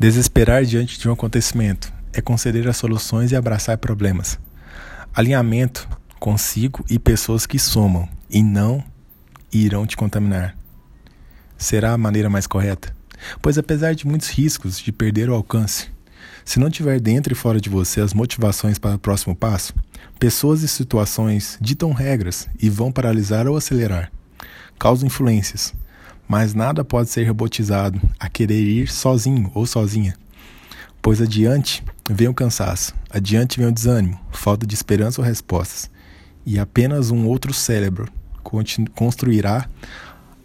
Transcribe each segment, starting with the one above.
Desesperar diante de um acontecimento é conceder as soluções e abraçar problemas. Alinhamento consigo e pessoas que somam e não irão te contaminar. Será a maneira mais correta? Pois apesar de muitos riscos de perder o alcance, se não tiver dentro e fora de você as motivações para o próximo passo, pessoas e situações ditam regras e vão paralisar ou acelerar. Causam influências, mas nada pode ser robotizado a querer ir sozinho ou sozinha. Pois adiante vem o cansaço, adiante vem o desânimo, falta de esperança ou respostas, e apenas um outro cérebro construirá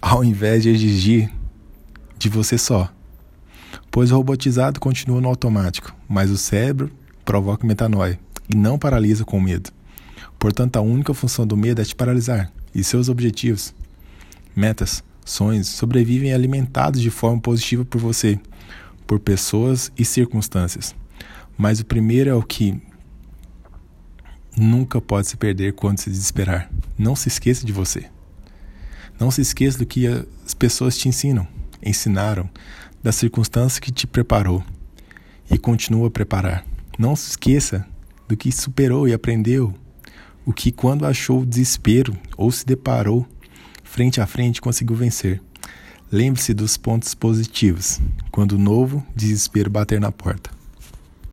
ao invés de exigir de você só. Pois o robotizado continua no automático, mas o cérebro provoca metanoia e não paralisa com medo. Portanto, a única função do medo é te paralisar e seus objetivos, metas, sonhos sobrevivem alimentados de forma positiva por você, por pessoas e circunstâncias. Mas o primeiro é o que nunca pode se perder quando se desesperar. Não se esqueça de você. Não se esqueça do que as pessoas te ensinam, ensinaram, da circunstância que te preparou e continua a preparar. Não se esqueça do que superou e aprendeu, o que quando achou desespero ou se deparou frente a frente conseguiu vencer. Lembre-se dos pontos positivos quando novo desespero bater na porta.